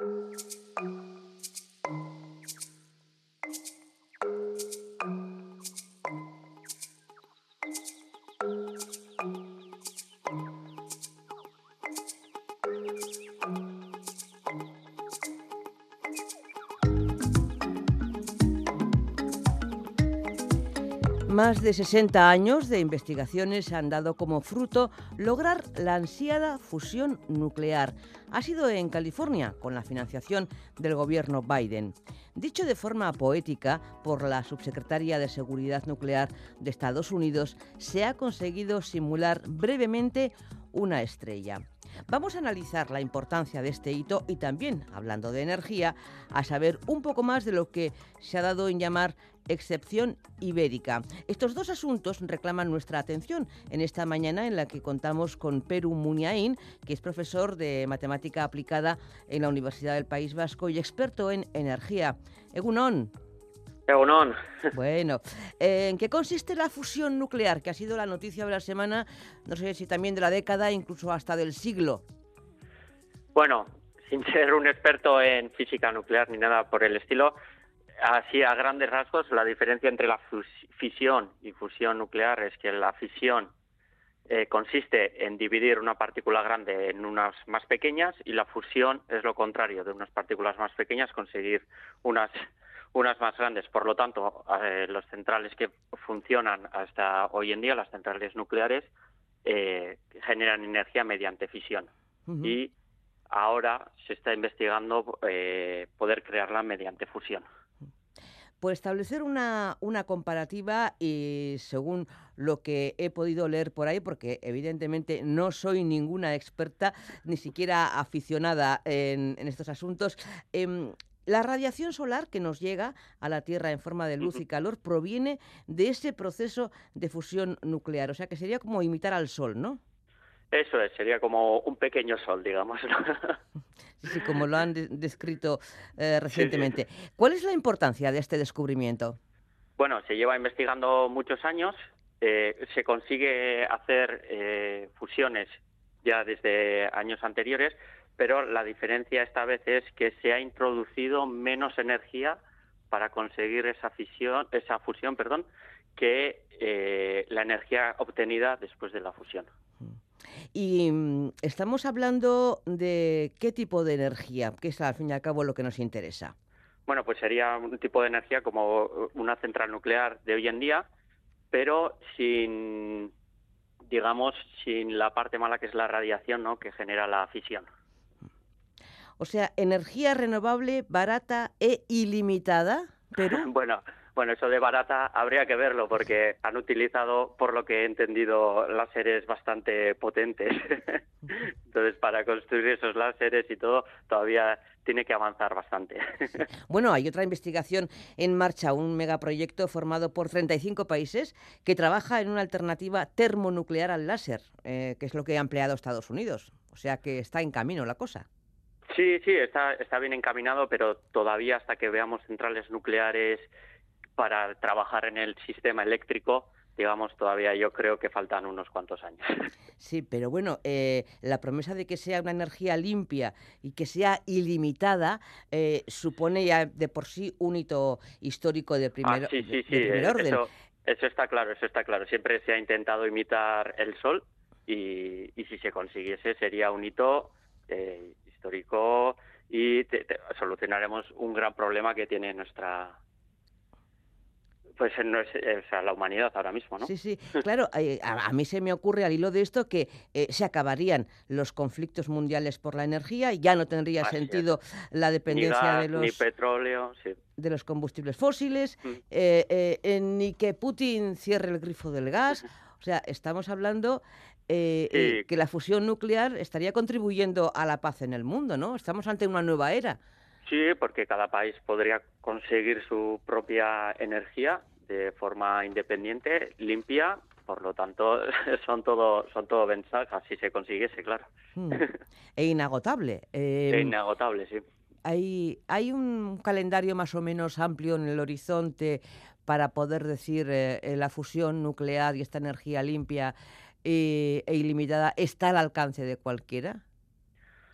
you Más de 60 años de investigaciones han dado como fruto lograr la ansiada fusión nuclear. Ha sido en California, con la financiación del gobierno Biden. Dicho de forma poética por la subsecretaria de Seguridad Nuclear de Estados Unidos, se ha conseguido simular brevemente una estrella. Vamos a analizar la importancia de este hito y también, hablando de energía, a saber un poco más de lo que se ha dado en llamar excepción ibérica. Estos dos asuntos reclaman nuestra atención en esta mañana en la que contamos con Peru Muniain, que es profesor de matemática aplicada en la Universidad del País Vasco y experto en energía. Egunon. Bueno, eh, ¿en qué consiste la fusión nuclear, que ha sido la noticia de la semana, no sé si también de la década, incluso hasta del siglo? Bueno, sin ser un experto en física nuclear ni nada por el estilo, así a grandes rasgos, la diferencia entre la fisión y fusión nuclear es que la fisión eh, consiste en dividir una partícula grande en unas más pequeñas y la fusión es lo contrario, de unas partículas más pequeñas conseguir unas unas más grandes. Por lo tanto, eh, los centrales que funcionan hasta hoy en día, las centrales nucleares, eh, generan energía mediante fisión. Y ahora se está investigando eh, poder crearla mediante fusión. Por establecer una, una, comparativa y según lo que he podido leer por ahí, porque evidentemente no soy ninguna experta, ni siquiera aficionada en, en estos asuntos, em, la radiación solar que nos llega a la Tierra en forma de luz y calor proviene de ese proceso de fusión nuclear, o sea que sería como imitar al Sol, ¿no? Eso es, sería como un pequeño sol, digamos. sí, como lo han descrito eh, recientemente. ¿Cuál es la importancia de este descubrimiento? Bueno, se lleva investigando muchos años. Eh, se consigue hacer eh, fusiones ya desde años anteriores, pero la diferencia esta vez es que se ha introducido menos energía para conseguir esa fisión, esa fusión, perdón, que eh, la energía obtenida después de la fusión. Y mm, estamos hablando de qué tipo de energía, que es al fin y al cabo lo que nos interesa. Bueno, pues sería un tipo de energía como una central nuclear de hoy en día, pero sin, digamos, sin la parte mala que es la radiación, ¿no? Que genera la fisión. O sea, energía renovable, barata e ilimitada, pero... bueno, bueno, eso de barata habría que verlo porque han utilizado, por lo que he entendido, láseres bastante potentes. Entonces, para construir esos láseres y todo, todavía tiene que avanzar bastante. Bueno, hay otra investigación en marcha, un megaproyecto formado por 35 países que trabaja en una alternativa termonuclear al láser, eh, que es lo que ha empleado Estados Unidos. O sea que está en camino la cosa. Sí, sí, está, está bien encaminado, pero todavía hasta que veamos centrales nucleares para trabajar en el sistema eléctrico, digamos, todavía yo creo que faltan unos cuantos años. Sí, pero bueno, eh, la promesa de que sea una energía limpia y que sea ilimitada eh, supone ya de por sí un hito histórico de primer, ah, sí, sí, sí, Eso, eso, está claro, eso está claro. Siempre se ha intentado imitar el sol y, y si se consiguiese sería un hito eh, histórico y solucionaremos un gran problema que tiene nuestra pues no es, la humanidad ahora mismo, ¿no? Sí, sí, claro, eh, a, mí se me ocurre al hilo de esto que eh, se acabarían los conflictos mundiales por la energía y ya no tendría sentido la dependencia de los ni petróleo, de los combustibles fósiles, mm. eh, ni que Putin cierre el grifo del gas. O sea, estamos hablando eh, eh, que la fusión nuclear estaría contribuyendo a la paz en el mundo, ¿no? Estamos ante una nueva era. Sí, porque cada país podría conseguir su propia energía de forma independiente, limpia, por lo tanto son todo son todo ventajas si se consiguiese, claro. Hmm. E inagotable. e inagotable, sí. Hay, hay un calendario más o menos amplio en el horizonte para poder decir eh, la fusión nuclear y esta energía limpia e ilimitada está al alcance de cualquiera?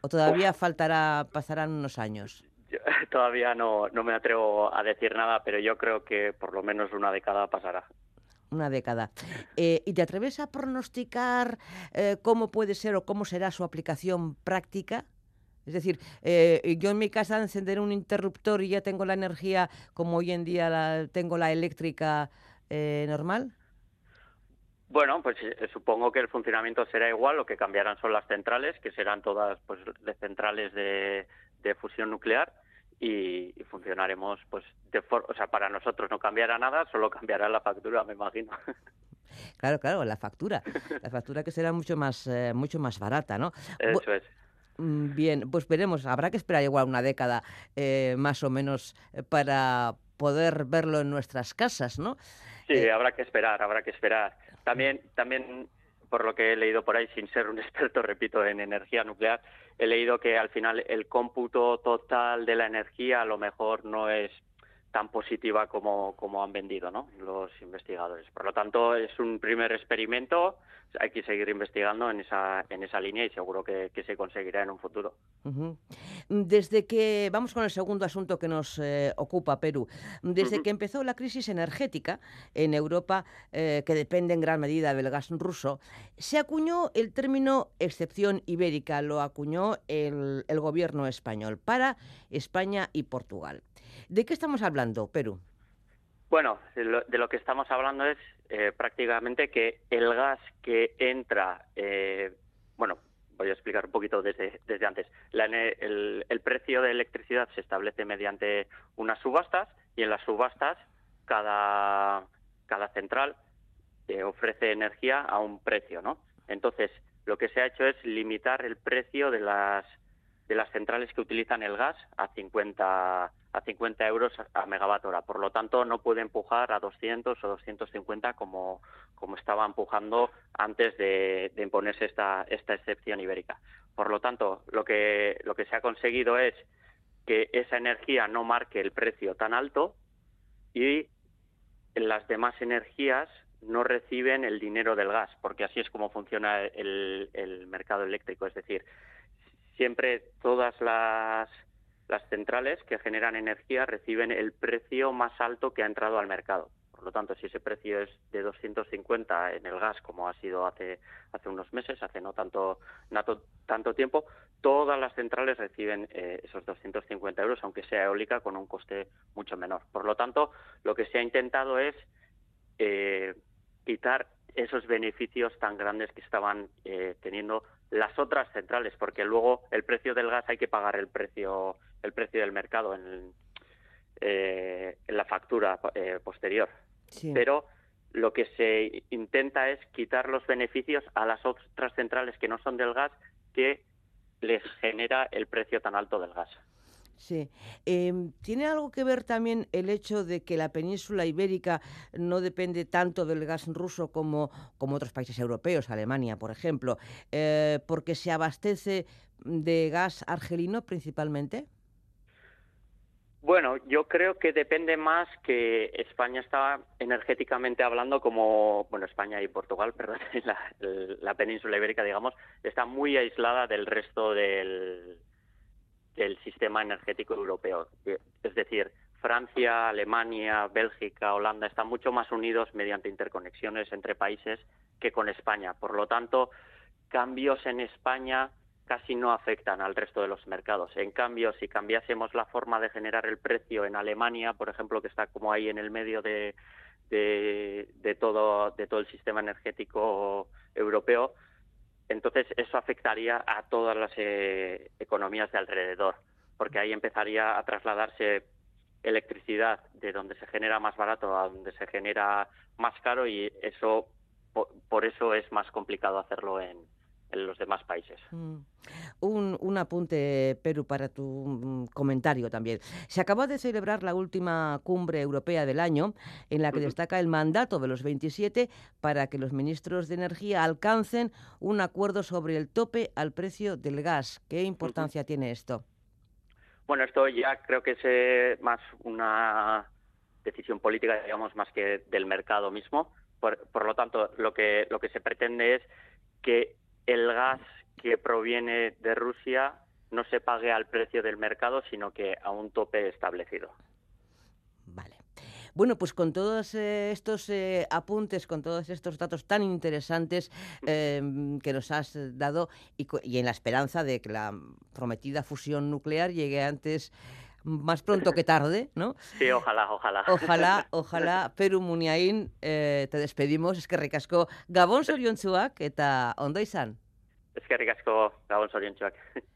¿O todavía faltará, pasarán unos años? todavía no, no me atrevo a decir nada, pero yo creo que por lo menos una década pasará una década. Eh, ¿Y te atreves a pronosticar eh, cómo puede ser o cómo será su aplicación práctica? Es decir, eh, yo en mi casa encenderé un interruptor y ya tengo la energía como hoy en día la, tengo la eléctrica normal. Bueno, pues supongo que el funcionamiento será igual, lo que cambiarán son las centrales, que serán todas pues de centrales de fusión nuclear y, funcionaremos pues de o sea para nosotros no cambiará nada solo cambiará la factura me imagino claro claro la factura la factura que será mucho más eh, mucho más barata no eso es mm, Bien, pues veremos. Habrá que esperar igual una década eh, más o menos eh, para poder verlo en nuestras casas, ¿no? Sí, habrá que esperar, habrá que esperar. También, también por lo que he leído por ahí, sin ser un experto, repito, en energía nuclear, he leído que al final el cómputo total de la energía a lo mejor no es tan positiva como, como han vendido ¿no? los investigadores. Por lo tanto, es un primer experimento, hay que seguir investigando en esa, en esa línea y seguro que, se conseguirá en un futuro. Desde que, vamos con el segundo asunto que nos eh, ocupa Perú, desde que empezó la crisis energética en Europa, eh, que depende en gran medida del gas ruso, se acuñó el término excepción ibérica, lo acuñó el, el gobierno español para España y Portugal. ¿De qué estamos hablando, Perú? Bueno, de lo, que estamos hablando es eh, prácticamente que el gas que entra, eh, bueno, voy a explicar un poquito desde, desde antes. el, precio de electricidad se establece mediante unas subastas y en las subastas cada, cada central eh, ofrece energía a un precio, ¿no? Entonces, lo que se ha hecho es limitar el precio de las de las centrales que utilizan el gas a 50 a 50 euros a megavat hora. Por lo tanto, no puede empujar a 200 o 250 como, como estaba empujando antes de, imponerse esta, esta excepción ibérica. Por lo tanto, lo que, lo que se ha conseguido es que esa energía no marque el precio tan alto y las demás energías no reciben el dinero del gas, porque así es como funciona el, el mercado eléctrico. Es decir, siempre todas las, las centrales que generan energía reciben el precio más alto que ha entrado al mercado. Por lo tanto, si ese precio es de 250 en el gas, como ha sido hace, hace unos meses, hace no tanto, tanto tiempo, todas las centrales reciben eh, esos 250 euros, aunque sea eólica, con un coste mucho menor. Por lo tanto, lo que se ha intentado es eh, quitar esos beneficios tan grandes que estaban eh, teniendo las otras centrales, porque luego el precio del gas hay que pagar el precio el precio del mercado en, eh, en la factura eh, posterior. Pero lo que se intenta es quitar los beneficios a las otras centrales que no son del gas que les genera el precio tan alto del gas. Sí. Em, ¿Tiene algo que ver también el hecho de que la península ibérica no depende tanto del gas ruso como, como otros países europeos, Alemania, por ejemplo, eh, porque se abastece de gas argelino principalmente? Bueno, yo creo que depende más que España está energéticamente hablando como, bueno, España y Portugal, perdón, la, la península ibérica, digamos, está muy aislada del resto del, del sistema energético europeo. Es decir, Francia, Alemania, Bélgica, Holanda están mucho más unidos mediante interconexiones entre países que con España. Por lo tanto, cambios en España casi no afectan al resto de los mercados. En cambio, si cambiásemos la forma de generar el precio en Alemania, por ejemplo, que está como ahí en el medio de, de, todo, de todo el sistema energético europeo, entonces eso afectaría a todas las eh, economías de alrededor, porque ahí empezaría a trasladarse electricidad de donde se genera más barato a donde se genera más caro y eso por, eso es más complicado hacerlo en, los demás países. Mm. Un, un, apunte, Perú, para tu mm, comentario también. Se acabó de celebrar la última cumbre europea del año, en la que destaca el mandato de los 27 para que los ministros de Energía alcancen un acuerdo sobre el tope al precio del gas. ¿Qué importancia tiene esto? Bueno, esto ya creo que es eh, más una decisión política, digamos, más que del mercado mismo. Por, por lo tanto, lo que, lo que se pretende es que el gas que proviene de Rusia no se pague al precio del mercado, sino que a un tope establecido. Vale. Bueno, pues con todos eh, estos eh, apuntes, con todos estos datos tan interesantes em, que nos has dado y, y, en la esperanza de que la prometida fusión nuclear llegue antes, más pronto que tarde, ¿no? Sí, ojalá, ojalá. Ojalá, ojalá, Peru Muniain, eh, te despedimos, es que ricasco Gabón Soriontzuak eta ondo izan. Es que ricasco Gabón Soriontzuak.